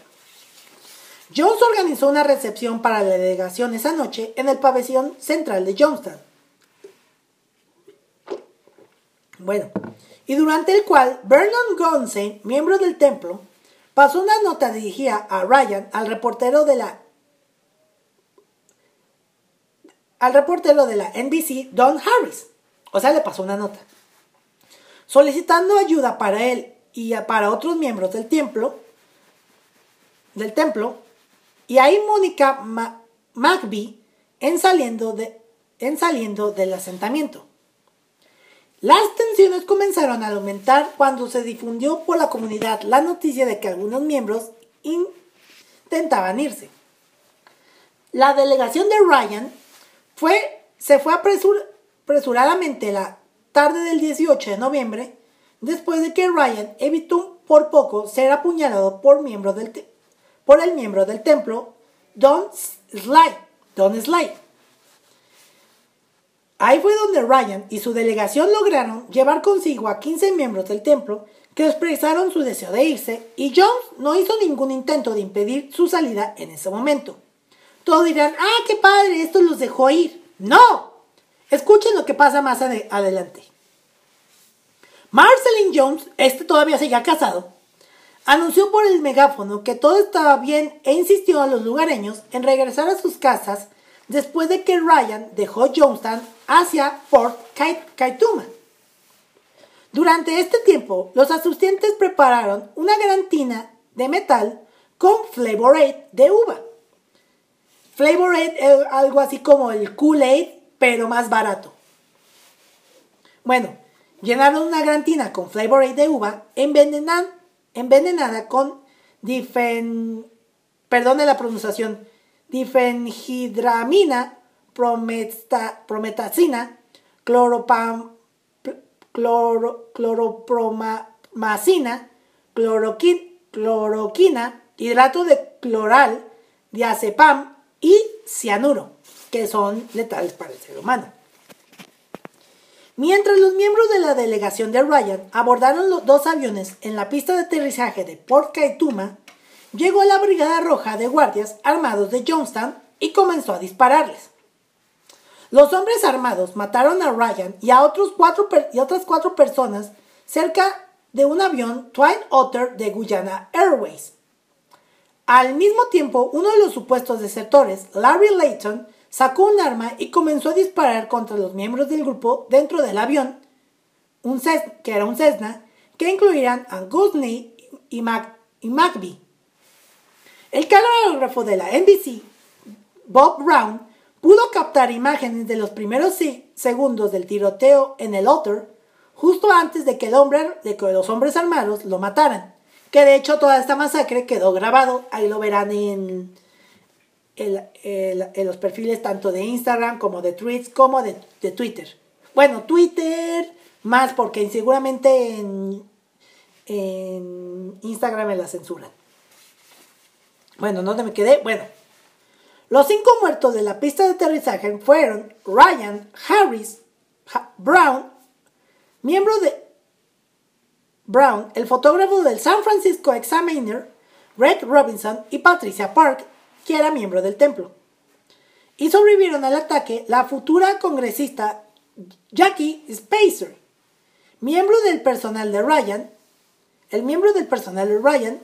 Jones organizó una recepción para la delegación esa noche en el pabellón central de Jonestown. Bueno, y durante el cual Vernon Gonsen, miembro del templo, Pasó una nota dirigida a Ryan, al reportero de la al reportero de la NBC, Don Harris. O sea, le pasó una nota. Solicitando ayuda para él y para otros miembros del templo, del templo, y ahí Mónica McBee en saliendo, de, en saliendo del asentamiento. Las tensiones comenzaron a aumentar cuando se difundió por la comunidad la noticia de que algunos miembros intentaban irse. La delegación de Ryan fue, se fue apresuradamente la tarde del 18 de noviembre, después de que Ryan evitó por poco ser apuñalado por, del por el miembro del templo, Don Sly. Don Sly. Ahí fue donde Ryan y su delegación lograron llevar consigo a 15 miembros del templo que expresaron su deseo de irse y Jones no hizo ningún intento de impedir su salida en ese momento. Todos dirán, ah, qué padre, esto los dejó ir. No, escuchen lo que pasa más adelante. Marceline Jones, este todavía seguía casado, anunció por el megáfono que todo estaba bien e insistió a los lugareños en regresar a sus casas después de que Ryan dejó Jonestown hacia Fort Kaituma. Durante este tiempo, los asistentes prepararon una gran tina de metal con Flavor Aid de uva. Flavor Aid es algo así como el Kool-Aid, pero más barato. Bueno, llenaron una gran tina con Flavor Aid de uva envenenada, envenenada con difen... Perdone la pronunciación difenhidramina, prometacina, cloropam, cloropromacina, cloroquina, hidrato de cloral, diazepam y cianuro, que son letales para el ser humano. Mientras los miembros de la delegación de Ryan abordaron los dos aviones en la pista de aterrizaje de Port Kaituma, llegó la Brigada Roja de guardias armados de Johnstown y comenzó a dispararles. Los hombres armados mataron a Ryan y a otros cuatro y otras cuatro personas cerca de un avión Twin Otter de Guyana Airways. Al mismo tiempo, uno de los supuestos desertores, Larry Layton, sacó un arma y comenzó a disparar contra los miembros del grupo dentro del avión, un que era un Cessna, que incluían a Gusney y, Mac y. El camarógrafo de la NBC, Bob Brown, pudo captar imágenes de los primeros segundos del tiroteo en el Otter, justo antes de que los hombres armados lo mataran. Que de hecho toda esta masacre quedó grabado, ahí lo verán en, en los perfiles tanto de Instagram como de tweets como de, Twitter. Bueno, Twitter más porque seguramente en, en Instagram me la censuran. Bueno, ¿dónde me quedé? Bueno, los cinco muertos de la pista de aterrizaje fueron Ryan Harris Brown, miembro de Brown, el fotógrafo del San Francisco Examiner, Greg Robinson y Patricia Park, que era miembro del templo. Y sobrevivieron al ataque la futura congresista Jackie Spacer, miembro del personal de Ryan, el miembro del personal de Ryan,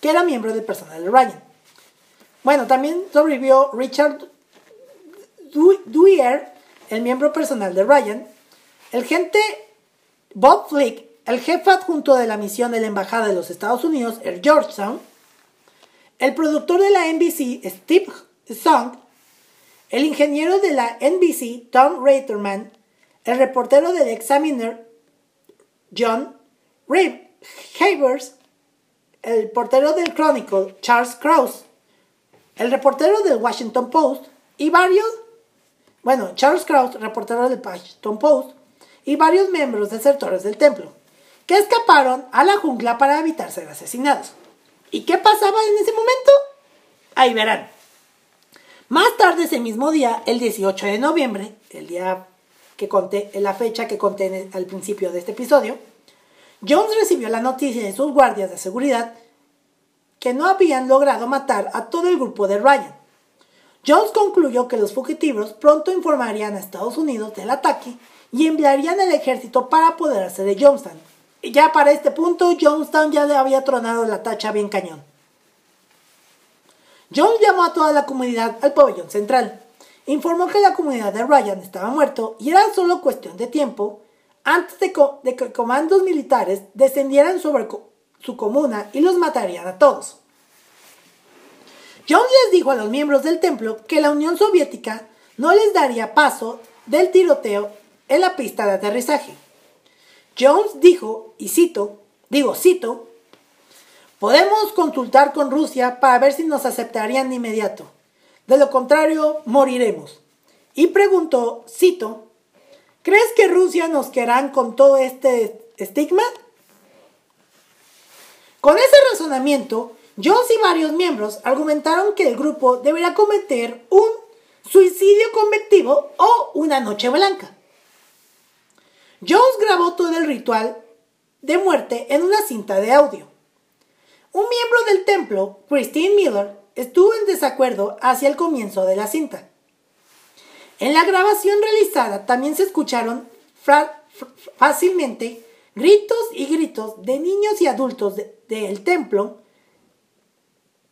que era miembro del personal de Ryan. Bueno, también sobrevivió Richard Dwyer, el miembro personal de Ryan, el gente Bob Flick, el jefe adjunto de la misión de la Embajada de los Estados Unidos en Georgetown, el productor de la NBC, Steve Song, el ingeniero de la NBC, Tom Reiterman, el reportero del Examiner, John Havers, el portero del Chronicle, Charles Krause, el reportero del Washington Post y varios, bueno, Charles Krause, reportero del Washington Post, y varios miembros desertores del templo, que escaparon a la jungla para evitar ser asesinados. ¿Y qué pasaba en ese momento? Ahí verán. Más tarde ese mismo día, el 18 de noviembre, el día que conté, la fecha que conté al principio de este episodio, Jones recibió la noticia de sus guardias de seguridad que no habían logrado matar a todo el grupo de Ryan. Jones concluyó que los fugitivos pronto informarían a Estados Unidos del ataque y enviarían el ejército para apoderarse de Jonestown, ya para este punto, Jonestown ya le había tronado la tacha bien cañón. Jones llamó a toda la comunidad al pabellón central. Informó que la comunidad de Ryan estaba muerto y era solo cuestión de tiempo antes de, que comandos militares descendieran sobre su comuna y los matarían a todos. Jones les dijo a los miembros del templo que la Unión Soviética no les daría paso del tiroteo en la pista de aterrizaje. Jones dijo, y cito, digo, cito, podemos consultar con Rusia para ver si nos aceptarían de inmediato. De lo contrario, moriremos. Y preguntó, cito, ¿crees que Rusia nos querrán con todo este estigma? Con ese razonamiento, Jones y varios miembros argumentaron que el grupo debería cometer un suicidio convectivo o una noche blanca. Jones grabó todo el ritual de muerte en una cinta de audio. Un miembro del templo, Christine Miller, estuvo en desacuerdo hacia el comienzo de la cinta. En la grabación realizada también se escucharon fácilmente gritos y gritos de niños y adultos del templo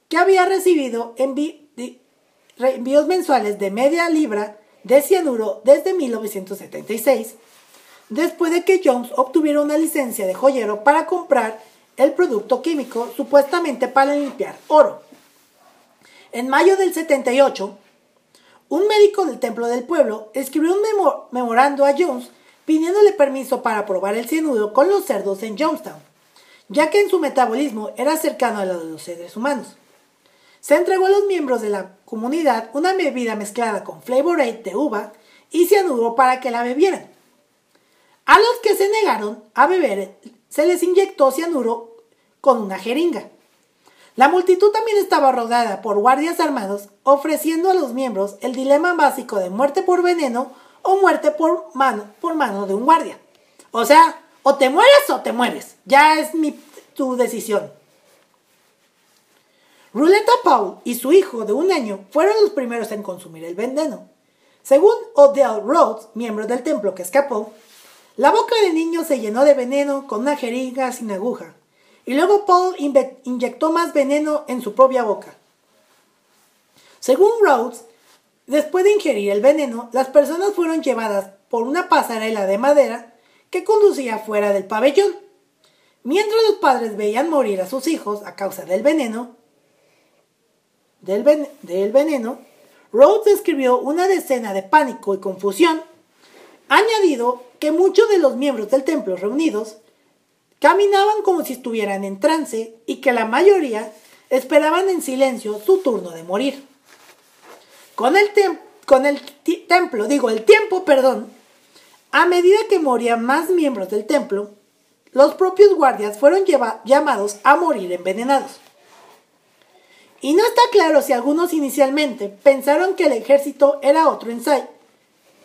que había recibido envíos mensuales de media libra de cianuro desde 1976 después de que Jones obtuviera una licencia de joyero para comprar el producto químico supuestamente para limpiar oro. En mayo del 78, un médico del templo del pueblo escribió un memorando a Jones pidiéndole permiso para probar el cianuro con los cerdos en Jonestown, ya que en su metabolismo era cercano a lo de los seres humanos. Se entregó a los miembros de la comunidad una bebida mezclada con Flavor Aid de uva y cianuro para que la bebieran. A los que se negaron a beber se les inyectó cianuro con una jeringa. La multitud también estaba rodeada por guardias armados ofreciendo a los miembros el dilema básico de muerte por veneno o muerte por mano, por mano de un guardia. O sea, o te mueres o te mueres. Ya es mi, tu decisión. Ruleta Paul y su hijo de un año fueron los primeros en consumir el veneno. Según Odell Rhodes, miembro del templo que escapó, la boca del niño se llenó de veneno con una jeringa sin aguja, y luego Paul inyectó más veneno en su propia boca. Según Rhodes, después de ingerir el veneno, las personas fueron llevadas por una pasarela de madera que conducía fuera del pabellón. Mientras los padres veían morir a sus hijos a causa del veneno, del, del veneno, Rhodes describió una decena de pánico y confusión, añadido que muchos de los miembros del templo reunidos caminaban como si estuvieran en trance y que la mayoría esperaban en silencio su turno de morir. Con el, con el templo, digo, el tiempo, perdón, a medida que morían más miembros del templo, los propios guardias fueron llamados a morir envenenados. Y no está claro si algunos inicialmente pensaron que el ejército era otro ensayo.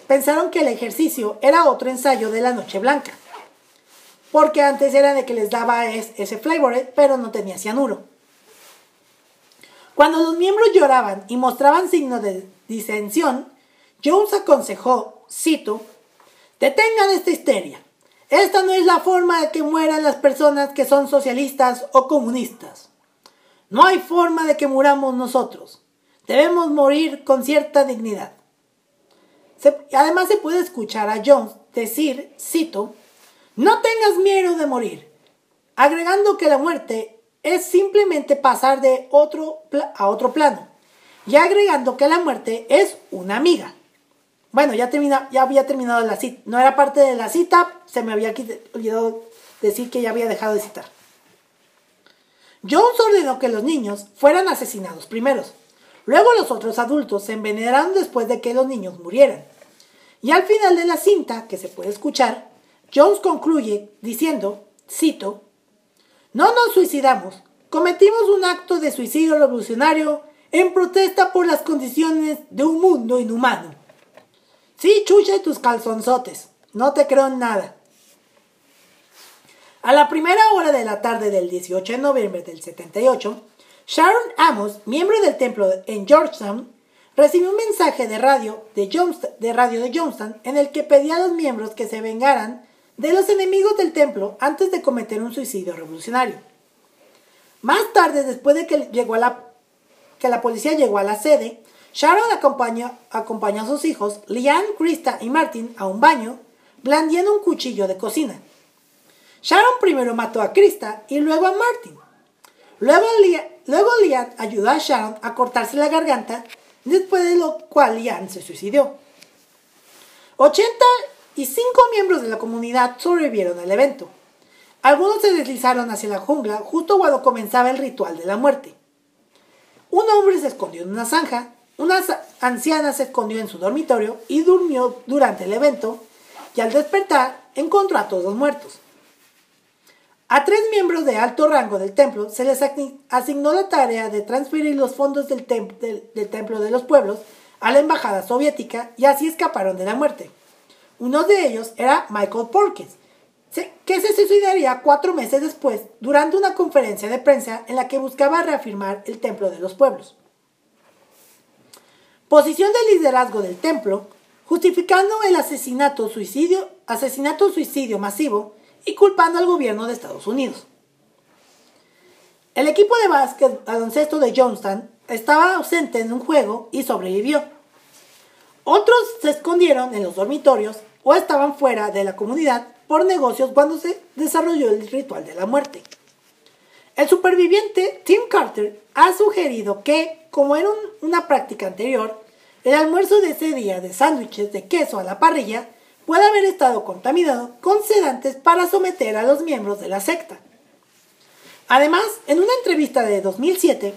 Pensaron que el ejercicio era otro ensayo de la Noche Blanca. Porque antes era de que les daba ese flavor, pero no tenía cianuro. Cuando los miembros lloraban y mostraban signos de disensión, Jones aconsejó, cito, detengan esta histeria. Esta no es la forma de que mueran las personas que son socialistas o comunistas. No hay forma de que muramos nosotros. Debemos morir con cierta dignidad. Además se puede escuchar a Jones decir, cito, no tengas miedo de morir, agregando que la muerte es simplemente pasar de otro a otro plano, y agregando que la muerte es una amiga. Bueno, ya, termina, ya había terminado la cita, no era parte de la cita, se me había olvidado decir que ya había dejado de citar. Jones ordenó que los niños fueran asesinados primeros. Luego los otros adultos se envenenaron después de que los niños murieran. Y al final de la cinta, que se puede escuchar, Jones concluye diciendo, cito, No nos suicidamos, cometimos un acto de suicidio revolucionario en protesta por las condiciones de un mundo inhumano. Sí, chucha tus calzonzotes, no te creo en nada. A la primera hora de la tarde del 18 de noviembre del 78, Sharon Amos, miembro del templo en Georgetown, recibió un mensaje de radio de, de radio de en el que pedía a los miembros que se vengaran de los enemigos del templo antes de cometer un suicidio revolucionario. Más tarde, después de que, llegó la, que la policía llegó a la sede, Sharon acompañó, acompañó a sus hijos, Liane, Krista y Martin, a un baño, blandiendo un cuchillo de cocina. Sharon primero mató a Krista y luego a Martin. Luego, luego Lian ayudó a Sharon a cortarse la garganta, después de lo cual Lian se suicidó. 85 miembros de la comunidad sobrevivieron al evento. Algunos se deslizaron hacia la jungla justo cuando comenzaba el ritual de la muerte. Un hombre se escondió en una zanja, una anciana se escondió en su dormitorio y durmió durante el evento, y al despertar encontró a todos muertos. A tres miembros de alto rango del templo se les asignó la tarea de transferir los fondos del, templo de los pueblos a la embajada soviética y así escaparon de la muerte. Uno de ellos era Michael Porkins, que se suicidaría cuatro meses después durante una conferencia de prensa en la que buscaba reafirmar el templo de los pueblos. Posición de liderazgo del templo, justificando el asesinato suicidio, asesinato suicidio masivo y culpando al gobierno de Estados Unidos. El equipo de básquet baloncesto de Johnstown estaba ausente en un juego y sobrevivió. Otros se escondieron en los dormitorios o estaban fuera de la comunidad por negocios cuando se desarrolló el ritual de la muerte. El superviviente Tim Carter ha sugerido que, como era una práctica anterior, el almuerzo de ese día de sándwiches de queso a la parrilla puede haber estado contaminado con sedantes para someter a los miembros de la secta. Además, en una entrevista de 2007,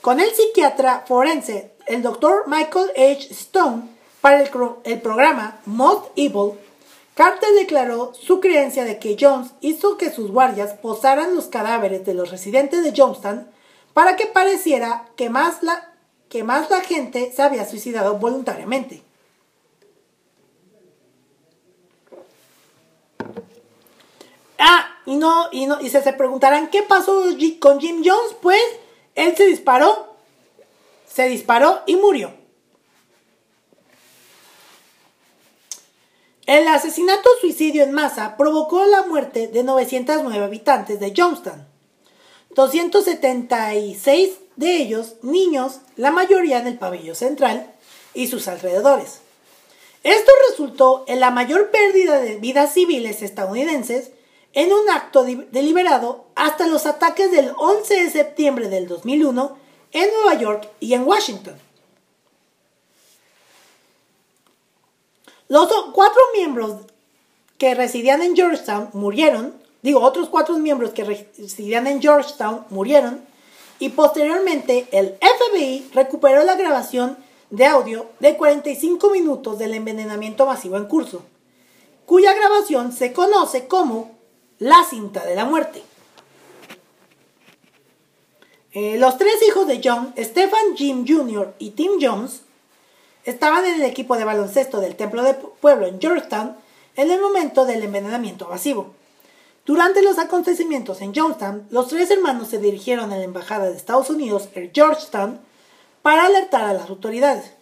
con el psiquiatra forense, el doctor Michael H. Stone, para el, programa Most Evil, Carter declaró su creencia de que Jones hizo que sus guardias posaran los cadáveres de los residentes de Jonestown para que pareciera que más la, que más la gente se había suicidado voluntariamente. Ah, y no, y no, y se, se preguntarán qué pasó con Jim Jones, pues él se disparó, se disparó y murió. El asesinato-suicidio en masa provocó la muerte de 909 habitantes de Jonestown, 276 de ellos niños, la mayoría en el pabellón central y sus alrededores. Esto resultó en la mayor pérdida de vidas civiles estadounidenses en un acto deliberado hasta los ataques del 11 de septiembre del 2001 en Nueva York y en Washington. Los cuatro miembros que residían en Georgetown murieron, digo, otros cuatro miembros que residían en Georgetown murieron, y posteriormente el FBI recuperó la grabación de audio de 45 minutos del envenenamiento masivo en curso, cuya grabación se conoce como la cinta de la muerte. Eh, los tres hijos de John, Stephen Jim Jr. y Tim Jones, Estaban en el equipo de baloncesto del Templo de Pueblo en Georgetown en el momento del envenenamiento masivo. Durante los acontecimientos en Georgetown, los tres hermanos se dirigieron a la embajada de Estados Unidos en Georgetown para alertar a las autoridades.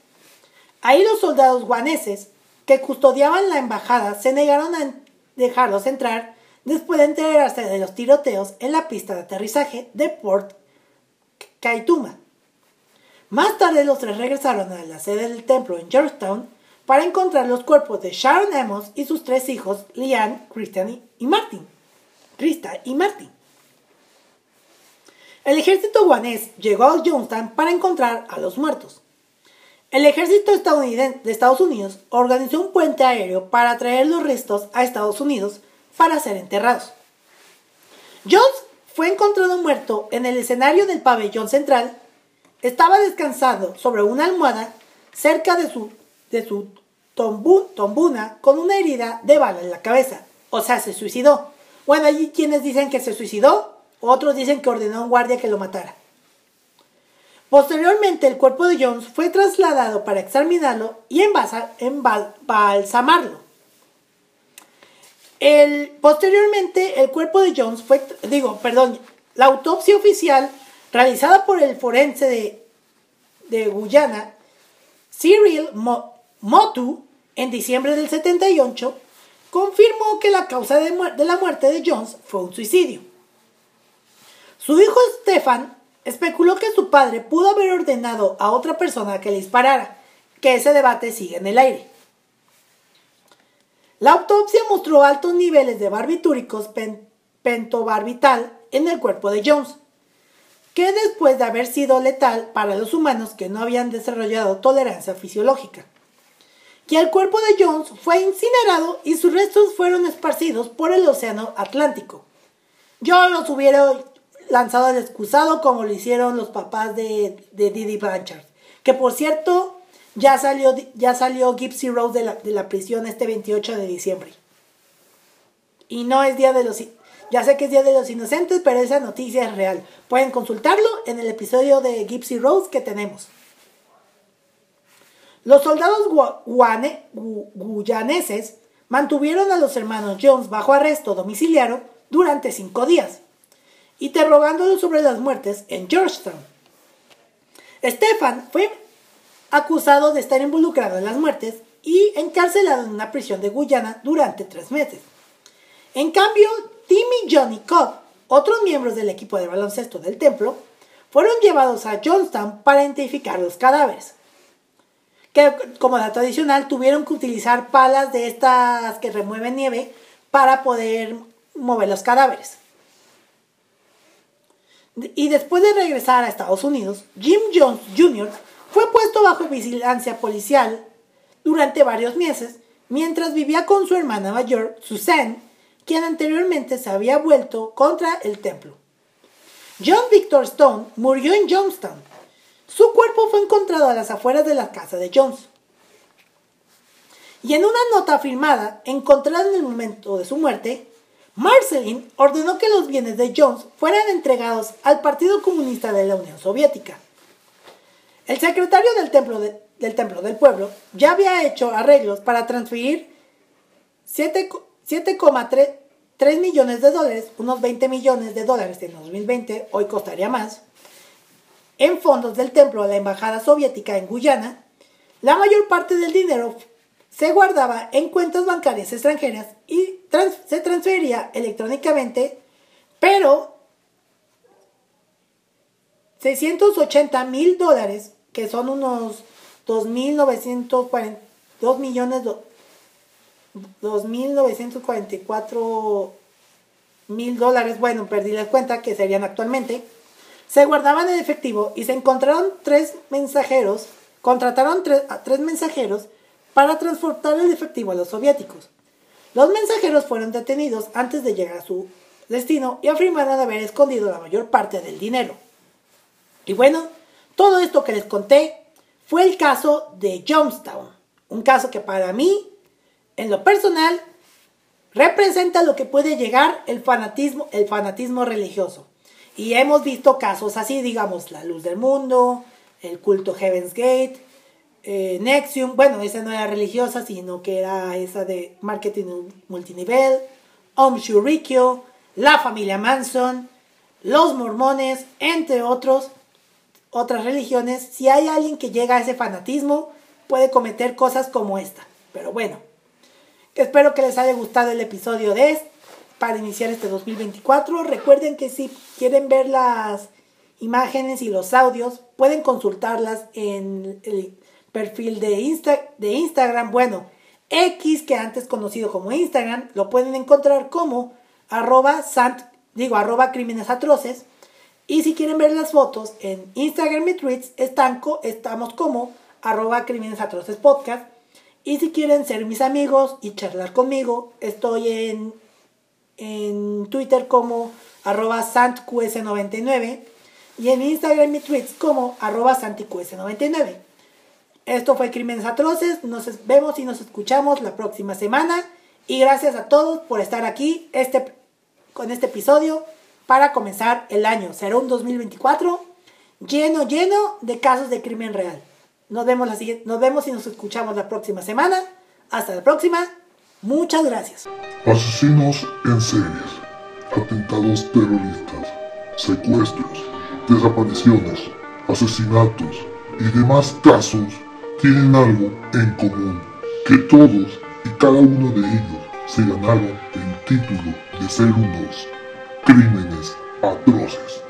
Ahí los soldados guaneses que custodiaban la embajada se negaron a dejarlos entrar después de enterarse de los tiroteos en la pista de aterrizaje de Port Kaituma. Más tarde los tres regresaron a la sede del templo en Georgetown para encontrar los cuerpos de Sharon Amos y sus tres hijos, Liane, Christian y Martin. Krista y Martin. El ejército guanés llegó a Jonestown para encontrar a los muertos. El ejército estadounidense de Estados Unidos organizó un puente aéreo para traer los restos a Estados Unidos para ser enterrados. Jones fue encontrado muerto en el escenario del pabellón central estaba descansando sobre una almohada cerca de su, de su tombuna con una herida de bala en la cabeza. O sea, se suicidó. Bueno, hay quienes dicen que se suicidó, otros dicen que ordenó a un guardia que lo matara. Posteriormente, el cuerpo de Jones fue trasladado para examinarlo y embalsamarlo. Posteriormente, el cuerpo de Jones fue, digo, perdón, la autopsia oficial realizada por el forense de, Guyana, Cyril Motu, en diciembre del 78, confirmó que la causa de, de la muerte de Jones fue un suicidio. Su hijo Stefan especuló que su padre pudo haber ordenado a otra persona que le disparara, que ese debate sigue en el aire. La autopsia mostró altos niveles de barbitúricos pentobarbital en el cuerpo de Jones, que después de haber sido letal para los humanos que no habían desarrollado tolerancia fisiológica. El cuerpo de Jones fue incinerado y sus restos fueron esparcidos por el Océano Atlántico. Yo los hubiera lanzado al excusado como lo hicieron los papás de, de Didi Blanchard. Que por cierto, ya salió, ya salió Gypsy Rose de la, de la prisión este 28 de diciembre. Y no es Día de los ya sé que es Día de los Inocentes, pero esa noticia es real. Pueden consultarlo en el episodio de Gypsy Rose que tenemos. Los soldados guyaneses mantuvieron a los hermanos Jones bajo arresto domiciliario durante cinco días, interrogándolos sobre las muertes en Georgetown. Stefan fue acusado de estar involucrado en las muertes y encarcelado en una prisión de Guyana durante tres meses. En cambio, Tim y Johnny Cobb, otros miembros del equipo de baloncesto del templo, fueron llevados a Johnstown para identificar los cadáveres. Que, como la tradicional, tuvieron que utilizar palas de estas que remueven nieve para poder mover los cadáveres. Y después de regresar a Estados Unidos, Jim Jones Jr. fue puesto bajo vigilancia policial durante varios meses mientras vivía con su hermana mayor, Suzanne, quien anteriormente se había vuelto contra el templo. John Victor Stone murió en Johnstown. Su cuerpo fue encontrado a las afueras de la casa de Jones. Y en una nota firmada, encontrada en el momento de su muerte, Marceline ordenó que los bienes de Jones fueran entregados al Partido Comunista de la Unión Soviética. El secretario del Templo, del, templo del Pueblo ya había hecho arreglos para transferir 7,3 3 millones de dólares, unos 20 millones de dólares en 2020, hoy costaría más, en fondos del templo de la Embajada Soviética en Guyana, la mayor parte del dinero se guardaba en cuentas bancarias extranjeras y se transfería electrónicamente, pero 680 mil dólares, que son unos 2.940, 2 millones, 2.944 mil dólares, bueno, perdí la cuenta, que serían actualmente, se guardaban en efectivo y se encontraron tres mensajeros, contrataron a tres mensajeros para transportar el efectivo a los soviéticos. Los mensajeros fueron detenidos antes de llegar a su destino y afirmaron haber escondido la mayor parte del dinero. Y bueno, todo esto que les conté fue el caso de Jonestown, un caso que para mí, en lo personal, representa lo que puede llegar el fanatismo, el fanatismo religioso. Y hemos visto casos así, digamos, la luz del mundo, el culto Heaven's Gate, eh, Nexium, bueno, esa no era religiosa, sino que era esa de marketing multinivel, Om Shurikyo, la familia Manson, los mormones, entre otros, otras religiones. Si hay alguien que llega a ese fanatismo, puede cometer cosas como esta. Pero bueno, espero que les haya gustado el episodio de este para iniciar este 2024. Recuerden que si quieren ver las imágenes y los audios, pueden consultarlas en el perfil de, Insta, de Instagram, bueno, X, que antes conocido como Instagram, lo pueden encontrar como arroba sant, digo, arroba crímenes atroces. Y si quieren ver las fotos en Instagram y Tweets, estamos como arroba crímenes atroces podcast. Y si quieren ser mis amigos y charlar conmigo, estoy en, en Twitter como arroba santqs99 y en Instagram y Tweets como arroba santiqs99. Esto fue Crímenes Atroces. Nos vemos y nos escuchamos la próxima semana. Y gracias a todos por estar aquí este, con este episodio para comenzar el año. Será un 2024 lleno, lleno de casos de crimen real. Nos vemos, la siguiente, nos vemos y nos escuchamos la próxima semana. Hasta la próxima. Muchas gracias. Asesinos en series, atentados terroristas, secuestros, desapariciones, asesinatos y demás casos tienen algo en común, que todos y cada uno de ellos se ganaron el título de ser unos crímenes atroces.